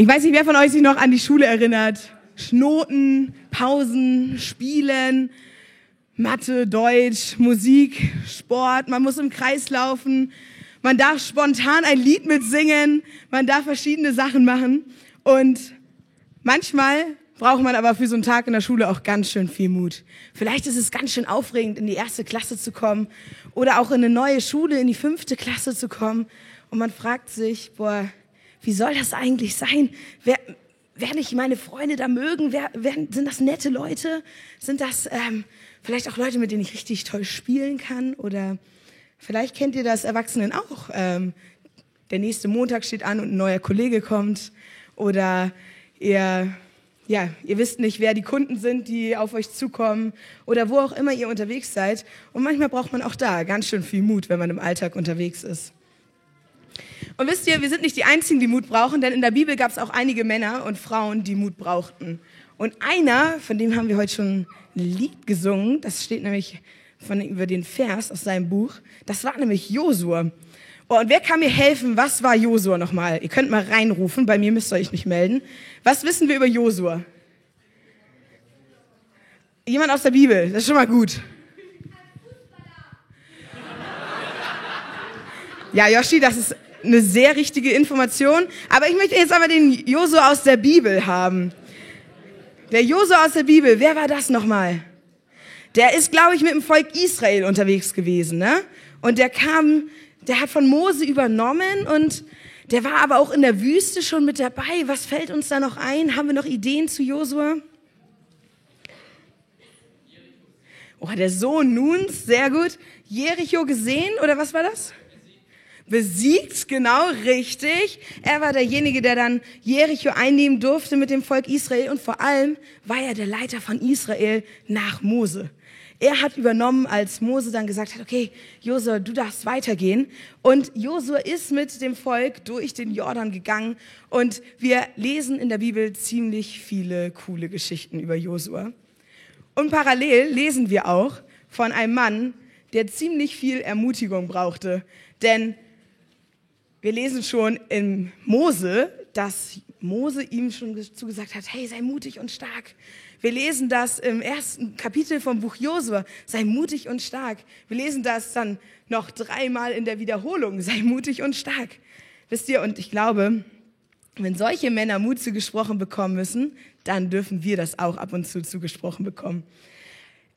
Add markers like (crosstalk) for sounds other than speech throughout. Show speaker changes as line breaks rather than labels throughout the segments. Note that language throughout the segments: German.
Ich weiß nicht, wer von euch sich noch an die Schule erinnert. Schnoten, Pausen, Spielen, Mathe, Deutsch, Musik, Sport. Man muss im Kreis laufen. Man darf spontan ein Lied mitsingen. Man darf verschiedene Sachen machen. Und manchmal braucht man aber für so einen Tag in der Schule auch ganz schön viel Mut. Vielleicht ist es ganz schön aufregend, in die erste Klasse zu kommen oder auch in eine neue Schule, in die fünfte Klasse zu kommen. Und man fragt sich, boah, wie soll das eigentlich sein? Wer, werden ich meine Freunde da mögen? Wer, werden, sind das nette Leute? Sind das ähm, vielleicht auch Leute, mit denen ich richtig toll spielen kann? Oder vielleicht kennt ihr das Erwachsenen auch. Ähm, der nächste Montag steht an und ein neuer Kollege kommt. Oder ihr ja, ihr wisst nicht, wer die Kunden sind, die auf euch zukommen oder wo auch immer ihr unterwegs seid. Und manchmal braucht man auch da ganz schön viel Mut, wenn man im Alltag unterwegs ist. Und wisst ihr, wir sind nicht die Einzigen, die Mut brauchen, denn in der Bibel gab es auch einige Männer und Frauen, die Mut brauchten. Und einer, von dem haben wir heute schon ein Lied gesungen, das steht nämlich von, über den Vers aus seinem Buch, das war nämlich Josua. Oh, und wer kann mir helfen? Was war Josua nochmal? Ihr könnt mal reinrufen, bei mir müsst ihr euch nicht melden. Was wissen wir über Josua? Jemand aus der Bibel, das ist schon mal gut. Ja, Yoshi, das ist eine sehr richtige Information. Aber ich möchte jetzt aber den Josua aus der Bibel haben. Der Josua aus der Bibel, wer war das nochmal? Der ist, glaube ich, mit dem Volk Israel unterwegs gewesen, ne? Und der kam der hat von Mose übernommen und der war aber auch in der Wüste schon mit dabei. Was fällt uns da noch ein? Haben wir noch Ideen zu Josua? Oh, der Sohn Nuns, sehr gut. Jericho gesehen oder was war das? Besiegt, genau, richtig. Er war derjenige, der dann Jericho einnehmen durfte mit dem Volk Israel und vor allem war er der Leiter von Israel nach Mose. Er hat übernommen, als Mose dann gesagt hat, okay, Josua, du darfst weitergehen. Und Josua ist mit dem Volk durch den Jordan gegangen. Und wir lesen in der Bibel ziemlich viele coole Geschichten über Josua. Und parallel lesen wir auch von einem Mann, der ziemlich viel Ermutigung brauchte. Denn wir lesen schon in Mose, dass Mose ihm schon zugesagt hat, hey, sei mutig und stark. Wir lesen das im ersten Kapitel vom Buch Josua, sei mutig und stark. Wir lesen das dann noch dreimal in der Wiederholung, sei mutig und stark. Wisst ihr, und ich glaube, wenn solche Männer Mut zugesprochen bekommen müssen, dann dürfen wir das auch ab und zu zugesprochen bekommen.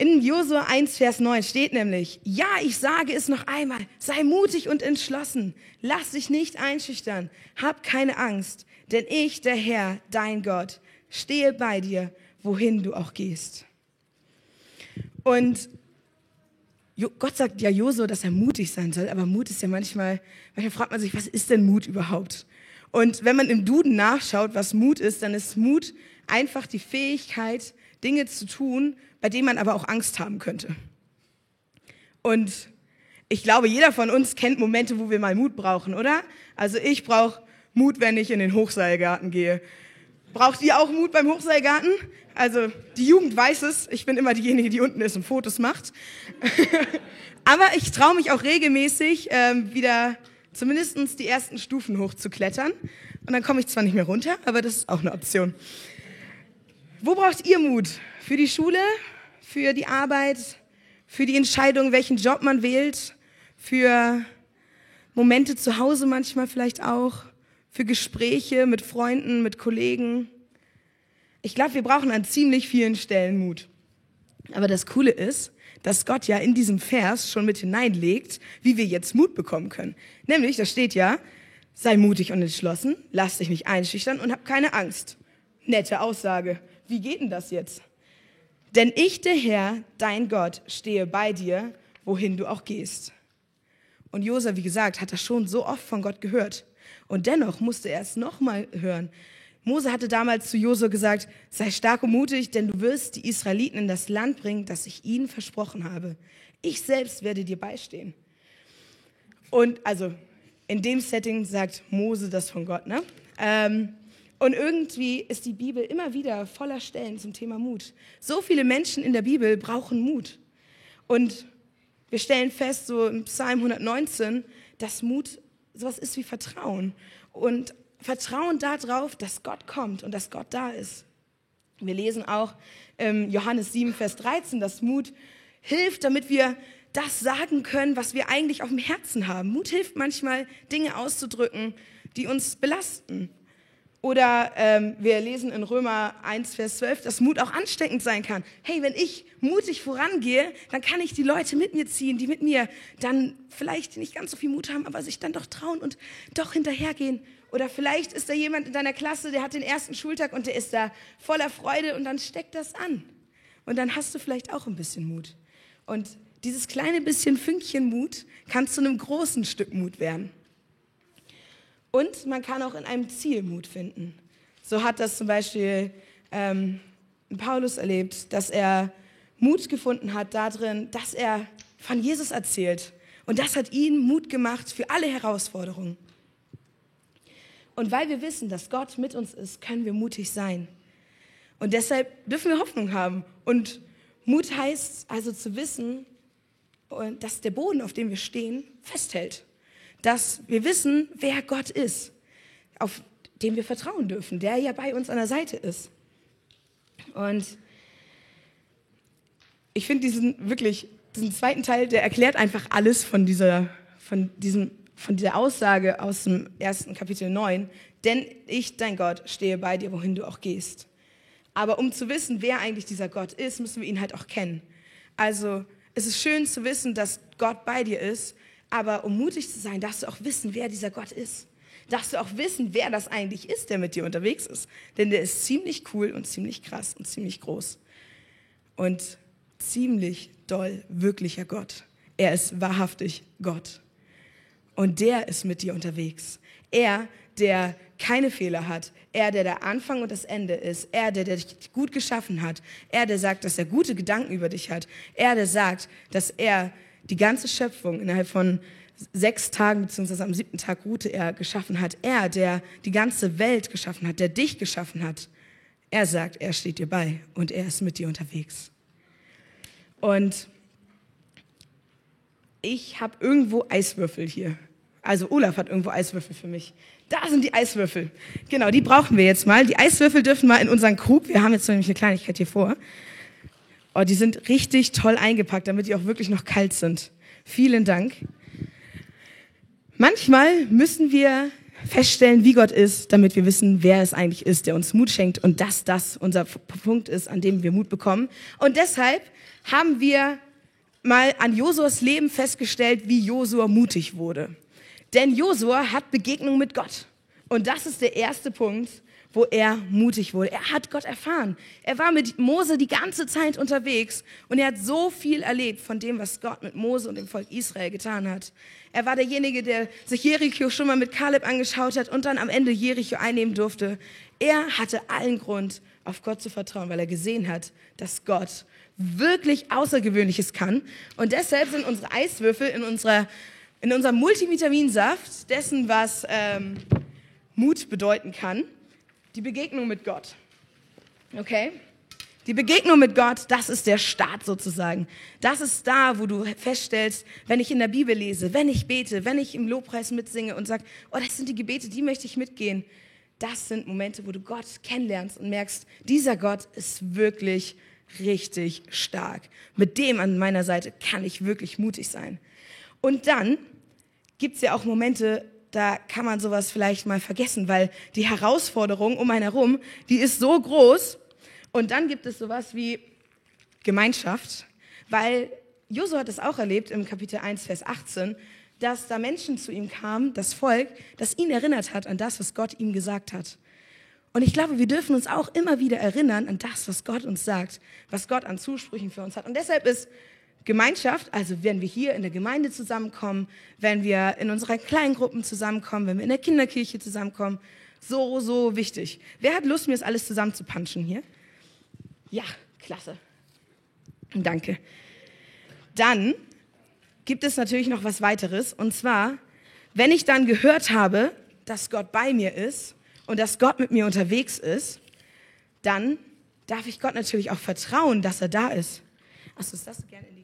In Josua 1, Vers 9 steht nämlich, ja, ich sage es noch einmal, sei mutig und entschlossen, lass dich nicht einschüchtern, hab keine Angst, denn ich, der Herr, dein Gott, stehe bei dir wohin du auch gehst. Und Gott sagt ja Josu, dass er mutig sein soll, aber Mut ist ja manchmal, manchmal fragt man sich, was ist denn Mut überhaupt? Und wenn man im Duden nachschaut, was Mut ist, dann ist Mut einfach die Fähigkeit, Dinge zu tun, bei denen man aber auch Angst haben könnte. Und ich glaube, jeder von uns kennt Momente, wo wir mal Mut brauchen, oder? Also ich brauche Mut, wenn ich in den Hochseilgarten gehe. Braucht ihr auch Mut beim Hochseilgarten? Also die Jugend weiß es, ich bin immer diejenige, die unten ist und Fotos macht. (laughs) Aber ich traue mich auch regelmäßig ähm, wieder zumindest die ersten Stufen hochzuklettern. Und dann komme ich zwar nicht mehr runter, aber das ist auch eine Option. Wo braucht ihr Mut? Für die Schule? Für die Arbeit? Für die Entscheidung, welchen Job man wählt? Für Momente zu Hause manchmal vielleicht auch? für Gespräche mit Freunden, mit Kollegen. Ich glaube, wir brauchen an ziemlich vielen Stellen Mut. Aber das Coole ist, dass Gott ja in diesem Vers schon mit hineinlegt, wie wir jetzt Mut bekommen können. Nämlich, da steht ja, sei mutig und entschlossen, lass dich nicht einschüchtern und hab keine Angst. Nette Aussage. Wie geht denn das jetzt? Denn ich, der Herr, dein Gott, stehe bei dir, wohin du auch gehst. Und Josa, wie gesagt, hat das schon so oft von Gott gehört. Und dennoch musste er es nochmal hören. Mose hatte damals zu Josua gesagt, sei stark und mutig, denn du wirst die Israeliten in das Land bringen, das ich ihnen versprochen habe. Ich selbst werde dir beistehen. Und also in dem Setting sagt Mose das von Gott. Ne? Ähm, und irgendwie ist die Bibel immer wieder voller Stellen zum Thema Mut. So viele Menschen in der Bibel brauchen Mut. Und wir stellen fest, so im Psalm 119, dass Mut sowas ist wie Vertrauen. Und vertrauen darauf, dass Gott kommt und dass Gott da ist. Wir lesen auch ähm, Johannes 7, Vers 13, dass Mut hilft, damit wir das sagen können, was wir eigentlich auf dem Herzen haben. Mut hilft manchmal, Dinge auszudrücken, die uns belasten. Oder ähm, wir lesen in Römer 1, Vers 12, dass Mut auch ansteckend sein kann. Hey, wenn ich mutig vorangehe, dann kann ich die Leute mit mir ziehen, die mit mir dann vielleicht nicht ganz so viel Mut haben, aber sich dann doch trauen und doch hinterhergehen. Oder vielleicht ist da jemand in deiner Klasse, der hat den ersten Schultag und der ist da voller Freude und dann steckt das an. Und dann hast du vielleicht auch ein bisschen Mut. Und dieses kleine bisschen Fünkchen Mut kann zu einem großen Stück Mut werden. Und man kann auch in einem Ziel Mut finden. So hat das zum Beispiel ähm, Paulus erlebt, dass er Mut gefunden hat darin, dass er von Jesus erzählt. Und das hat ihn Mut gemacht für alle Herausforderungen. Und weil wir wissen, dass Gott mit uns ist, können wir mutig sein. Und deshalb dürfen wir Hoffnung haben. Und Mut heißt also zu wissen, dass der Boden, auf dem wir stehen, festhält dass wir wissen, wer Gott ist, auf den wir vertrauen dürfen, der ja bei uns an der Seite ist. Und ich finde diesen wirklich, diesen zweiten Teil, der erklärt einfach alles von dieser, von diesem, von dieser Aussage aus dem ersten Kapitel 9. Denn ich, dein Gott, stehe bei dir, wohin du auch gehst. Aber um zu wissen, wer eigentlich dieser Gott ist, müssen wir ihn halt auch kennen. Also es ist schön zu wissen, dass Gott bei dir ist, aber um mutig zu sein, darfst du auch wissen, wer dieser Gott ist. Darfst du auch wissen, wer das eigentlich ist, der mit dir unterwegs ist. Denn der ist ziemlich cool und ziemlich krass und ziemlich groß. Und ziemlich doll wirklicher Gott. Er ist wahrhaftig Gott. Und der ist mit dir unterwegs. Er, der keine Fehler hat. Er, der der Anfang und das Ende ist. Er, der, der dich gut geschaffen hat. Er, der sagt, dass er gute Gedanken über dich hat. Er, der sagt, dass er die ganze Schöpfung innerhalb von sechs Tagen, beziehungsweise am siebten Tag ruhte er, geschaffen hat. Er, der die ganze Welt geschaffen hat, der dich geschaffen hat. Er sagt, er steht dir bei und er ist mit dir unterwegs. Und ich habe irgendwo Eiswürfel hier. Also Olaf hat irgendwo Eiswürfel für mich. Da sind die Eiswürfel. Genau, die brauchen wir jetzt mal. Die Eiswürfel dürfen mal in unseren Krug. Wir haben jetzt nämlich eine Kleinigkeit hier vor. Oh, die sind richtig toll eingepackt, damit die auch wirklich noch kalt sind. Vielen Dank. Manchmal müssen wir feststellen, wie Gott ist, damit wir wissen, wer es eigentlich ist, der uns Mut schenkt und dass das unser Punkt ist, an dem wir Mut bekommen. Und deshalb haben wir mal an Josuas Leben festgestellt, wie Josua mutig wurde. Denn Josua hat Begegnung mit Gott. Und das ist der erste Punkt, wo er mutig wurde. Er hat Gott erfahren. Er war mit Mose die ganze Zeit unterwegs und er hat so viel erlebt von dem, was Gott mit Mose und dem Volk Israel getan hat. Er war derjenige, der sich Jericho schon mal mit Kaleb angeschaut hat und dann am Ende Jericho einnehmen durfte. Er hatte allen Grund, auf Gott zu vertrauen, weil er gesehen hat, dass Gott wirklich Außergewöhnliches kann. Und deshalb sind unsere Eiswürfel in unserer in unserem Multivitaminsaft dessen, was ähm, Mut bedeuten kann, die Begegnung mit Gott. Okay? Die Begegnung mit Gott, das ist der Start sozusagen. Das ist da, wo du feststellst, wenn ich in der Bibel lese, wenn ich bete, wenn ich im Lobpreis mitsinge und sage, oh, das sind die Gebete, die möchte ich mitgehen. Das sind Momente, wo du Gott kennenlernst und merkst, dieser Gott ist wirklich richtig stark. Mit dem an meiner Seite kann ich wirklich mutig sein. Und dann gibt es ja auch Momente, da kann man sowas vielleicht mal vergessen, weil die Herausforderung um einen herum, die ist so groß. Und dann gibt es sowas wie Gemeinschaft, weil Josu hat es auch erlebt im Kapitel 1, Vers 18, dass da Menschen zu ihm kamen, das Volk, das ihn erinnert hat an das, was Gott ihm gesagt hat. Und ich glaube, wir dürfen uns auch immer wieder erinnern an das, was Gott uns sagt, was Gott an Zusprüchen für uns hat. Und deshalb ist Gemeinschaft, also wenn wir hier in der Gemeinde zusammenkommen, wenn wir in unseren Kleingruppen zusammenkommen, wenn wir in der Kinderkirche zusammenkommen, so, so wichtig. Wer hat Lust, mir das alles zusammenzupanschen hier? Ja, klasse. Danke. Dann gibt es natürlich noch was weiteres. Und zwar, wenn ich dann gehört habe, dass Gott bei mir ist und dass Gott mit mir unterwegs ist, dann darf ich Gott natürlich auch vertrauen, dass er da ist. Achso, ist das gerne in die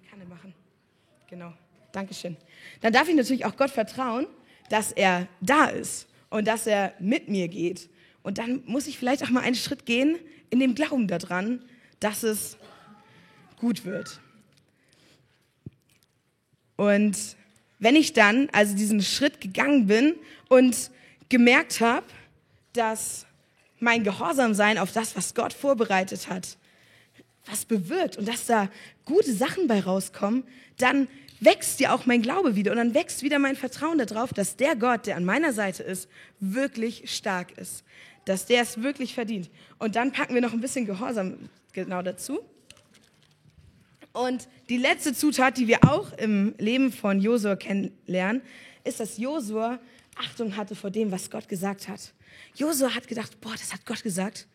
Genau. Dankeschön. Dann darf ich natürlich auch Gott vertrauen, dass er da ist und dass er mit mir geht. Und dann muss ich vielleicht auch mal einen Schritt gehen in dem Glauben daran, dass es gut wird. Und wenn ich dann also diesen Schritt gegangen bin und gemerkt habe, dass mein Gehorsamsein auf das, was Gott vorbereitet hat, was bewirkt und dass da gute Sachen bei rauskommen, dann wächst ja auch mein Glaube wieder und dann wächst wieder mein Vertrauen darauf, dass der Gott, der an meiner Seite ist, wirklich stark ist, dass der es wirklich verdient. Und dann packen wir noch ein bisschen Gehorsam genau dazu. Und die letzte Zutat, die wir auch im Leben von Josua kennenlernen, ist, dass Josua Achtung hatte vor dem, was Gott gesagt hat. Josua hat gedacht, boah, das hat Gott gesagt,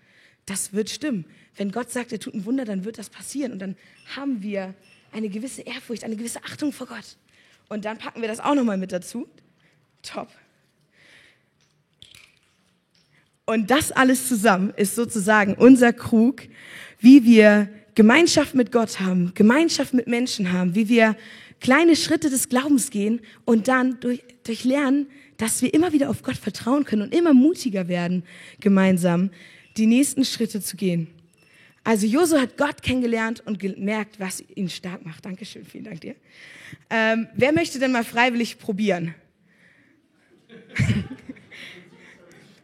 das wird stimmen. Wenn Gott sagt, er tut ein Wunder, dann wird das passieren. Und dann haben wir eine gewisse Ehrfurcht, eine gewisse Achtung vor Gott. Und dann packen wir das auch nochmal mit dazu. Top. Und das alles zusammen ist sozusagen unser Krug, wie wir Gemeinschaft mit Gott haben, Gemeinschaft mit Menschen haben, wie wir kleine Schritte des Glaubens gehen und dann durch, durch Lernen, dass wir immer wieder auf Gott vertrauen können und immer mutiger werden, gemeinsam die nächsten Schritte zu gehen. Also Josu hat Gott kennengelernt und gemerkt, was ihn stark macht. Dankeschön, vielen Dank dir. Ähm, wer möchte denn mal freiwillig probieren? (laughs)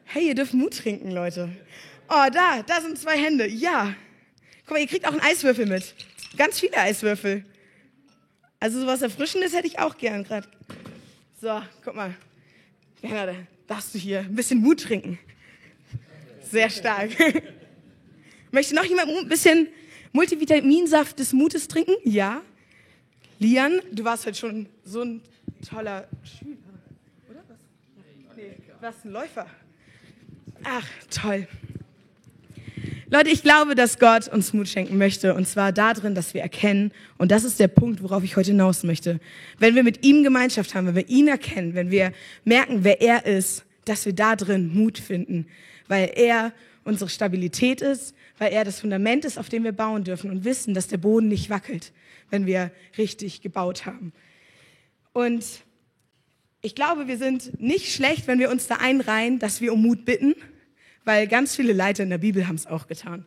hey, ihr dürft Mut trinken, Leute. Oh, da, da sind zwei Hände. Ja. Guck mal, ihr kriegt auch einen Eiswürfel mit. Ganz viele Eiswürfel. Also sowas Erfrischendes hätte ich auch gern gerade. So, guck mal. Da darfst du hier ein bisschen Mut trinken. Sehr stark. (laughs) Möchte noch jemand ein bisschen Multivitaminsaft des Mutes trinken? Ja. Lian, du warst heute schon so ein toller Schüler, oder? Was? Nee, du warst ein Läufer. Ach, toll. Leute, ich glaube, dass Gott uns Mut schenken möchte, und zwar darin, dass wir erkennen, und das ist der Punkt, worauf ich heute hinaus möchte, wenn wir mit ihm Gemeinschaft haben, wenn wir ihn erkennen, wenn wir merken, wer er ist, dass wir da drin Mut finden, weil er unsere Stabilität ist, weil er das Fundament ist, auf dem wir bauen dürfen und wissen, dass der Boden nicht wackelt, wenn wir richtig gebaut haben. Und ich glaube, wir sind nicht schlecht, wenn wir uns da einreihen, dass wir um Mut bitten, weil ganz viele Leiter in der Bibel haben es auch getan.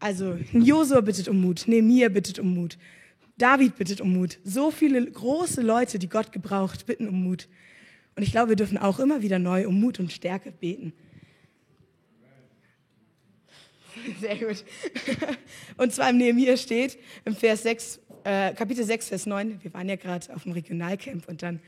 Also Josua bittet um Mut, Nehemiah bittet um Mut, David bittet um Mut. So viele große Leute, die Gott gebraucht, bitten um Mut. Und ich glaube, wir dürfen auch immer wieder neu um Mut und Stärke beten. (laughs) Sehr gut. Und zwar im Nehemiah steht, im Vers 6, äh, Kapitel 6, Vers 9, wir waren ja gerade auf dem Regionalcamp und dann,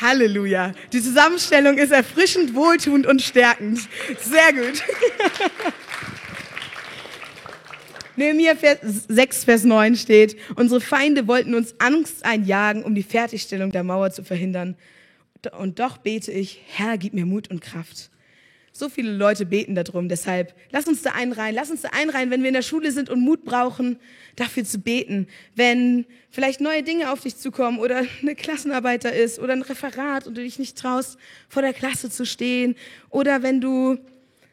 Halleluja. Die Zusammenstellung ist erfrischend, wohltuend und stärkend. Sehr gut. (laughs) Nehemiah 6, Vers 9 steht, unsere Feinde wollten uns Angst einjagen, um die Fertigstellung der Mauer zu verhindern. Und doch bete ich, Herr, gib mir Mut und Kraft. So viele Leute beten darum. Deshalb lass uns da einreihen. Lass uns da einreihen, wenn wir in der Schule sind und Mut brauchen, dafür zu beten. Wenn vielleicht neue Dinge auf dich zukommen oder eine Klassenarbeiter ist oder ein Referat und du dich nicht traust, vor der Klasse zu stehen. Oder wenn du,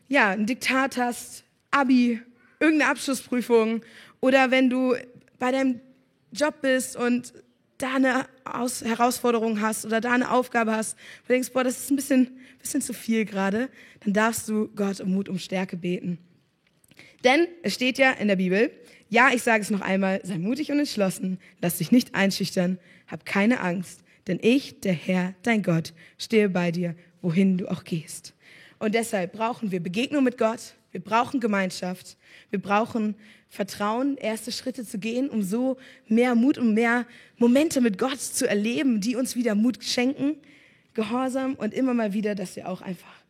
ja, ein Diktat hast, Abi, irgendeine Abschlussprüfung. Oder wenn du bei deinem Job bist und da eine Aus Herausforderung hast oder da eine Aufgabe hast, wo du denkst, boah, das ist ein bisschen, bisschen zu viel gerade, dann darfst du Gott um Mut, um Stärke beten. Denn es steht ja in der Bibel, ja, ich sage es noch einmal, sei mutig und entschlossen, lass dich nicht einschüchtern, hab keine Angst, denn ich, der Herr, dein Gott, stehe bei dir, wohin du auch gehst. Und deshalb brauchen wir Begegnung mit Gott, wir brauchen Gemeinschaft, wir brauchen Vertrauen, erste Schritte zu gehen, um so mehr Mut und mehr Momente mit Gott zu erleben, die uns wieder Mut schenken, Gehorsam und immer mal wieder, dass wir auch einfach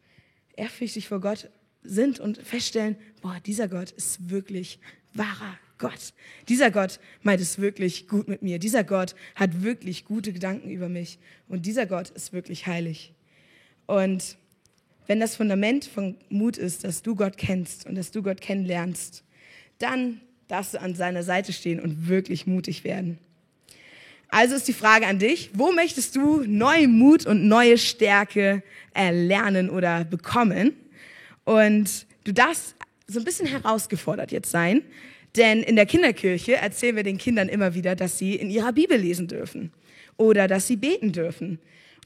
ehrfürchtig vor Gott sind und feststellen, boah, dieser Gott ist wirklich wahrer Gott. Dieser Gott meint es wirklich gut mit mir. Dieser Gott hat wirklich gute Gedanken über mich. Und dieser Gott ist wirklich heilig. Und wenn das Fundament von Mut ist, dass du Gott kennst und dass du Gott kennenlernst, dann darfst du an seiner Seite stehen und wirklich mutig werden. Also ist die Frage an dich, wo möchtest du neue Mut und neue Stärke erlernen oder bekommen? Und du darfst so ein bisschen herausgefordert jetzt sein, Denn in der Kinderkirche erzählen wir den Kindern immer wieder, dass sie in ihrer Bibel lesen dürfen oder dass sie beten dürfen.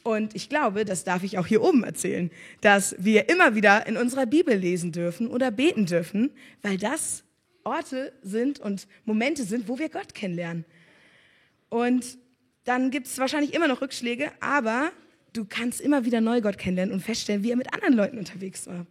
Und ich glaube, das darf ich auch hier oben erzählen, dass wir immer wieder in unserer Bibel lesen dürfen oder beten dürfen, weil das Orte sind und Momente sind, wo wir Gott kennenlernen. Und dann gibt es wahrscheinlich immer noch Rückschläge, aber du kannst immer wieder neu Gott kennenlernen und feststellen, wie er mit anderen Leuten unterwegs war.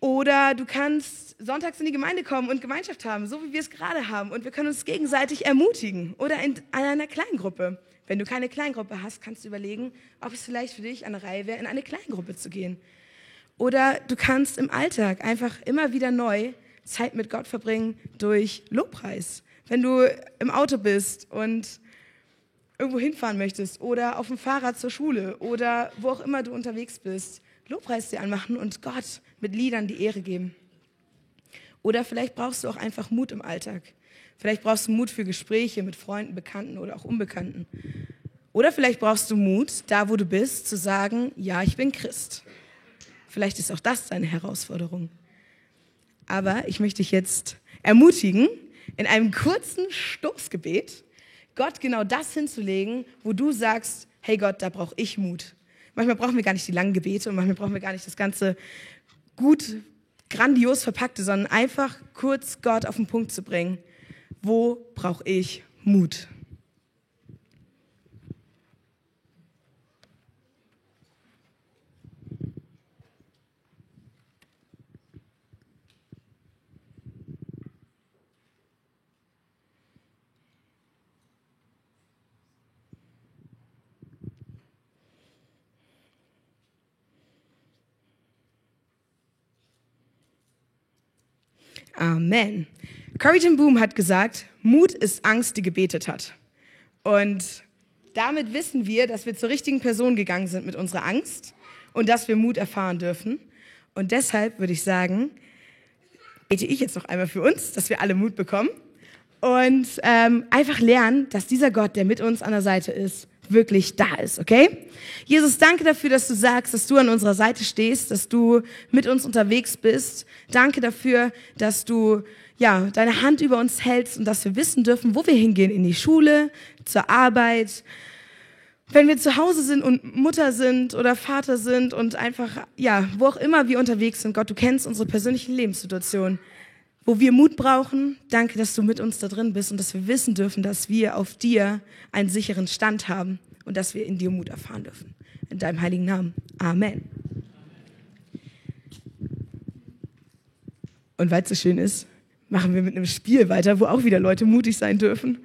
Oder du kannst sonntags in die Gemeinde kommen und Gemeinschaft haben, so wie wir es gerade haben. Und wir können uns gegenseitig ermutigen. Oder in einer Kleingruppe. Wenn du keine Kleingruppe hast, kannst du überlegen, ob es vielleicht für dich eine Reihe wäre, in eine Kleingruppe zu gehen. Oder du kannst im Alltag einfach immer wieder neu Zeit mit Gott verbringen durch Lobpreis. Wenn du im Auto bist und irgendwo hinfahren möchtest oder auf dem Fahrrad zur Schule oder wo auch immer du unterwegs bist, Lobpreis dir anmachen und Gott mit Liedern die Ehre geben. Oder vielleicht brauchst du auch einfach Mut im Alltag. Vielleicht brauchst du Mut für Gespräche mit Freunden, Bekannten oder auch Unbekannten. Oder vielleicht brauchst du Mut, da wo du bist, zu sagen, ja, ich bin Christ. Vielleicht ist auch das deine Herausforderung. Aber ich möchte dich jetzt ermutigen, in einem kurzen Stoßgebet Gott genau das hinzulegen, wo du sagst, hey Gott, da brauche ich Mut. Manchmal brauchen wir gar nicht die langen Gebete und manchmal brauchen wir gar nicht das ganze gut, grandios verpackte, sondern einfach kurz Gott auf den Punkt zu bringen. Wo brauche ich Mut? Amen. Corrie ten Boom hat gesagt, Mut ist Angst, die gebetet hat. Und damit wissen wir, dass wir zur richtigen Person gegangen sind mit unserer Angst und dass wir Mut erfahren dürfen. Und deshalb würde ich sagen, bete ich jetzt noch einmal für uns, dass wir alle Mut bekommen und ähm, einfach lernen, dass dieser Gott, der mit uns an der Seite ist, wirklich da ist, okay? Jesus, danke dafür, dass du sagst, dass du an unserer Seite stehst, dass du mit uns unterwegs bist. Danke dafür, dass du ja, deine Hand über uns hältst und dass wir wissen dürfen, wo wir hingehen, in die Schule, zur Arbeit, wenn wir zu Hause sind und Mutter sind oder Vater sind und einfach, ja, wo auch immer wir unterwegs sind, Gott, du kennst unsere persönlichen Lebenssituationen, wo wir Mut brauchen. Danke, dass du mit uns da drin bist und dass wir wissen dürfen, dass wir auf dir einen sicheren Stand haben und dass wir in dir Mut erfahren dürfen. In deinem heiligen Namen. Amen. Und weil es so schön ist, machen wir mit einem Spiel weiter, wo auch wieder Leute mutig sein dürfen.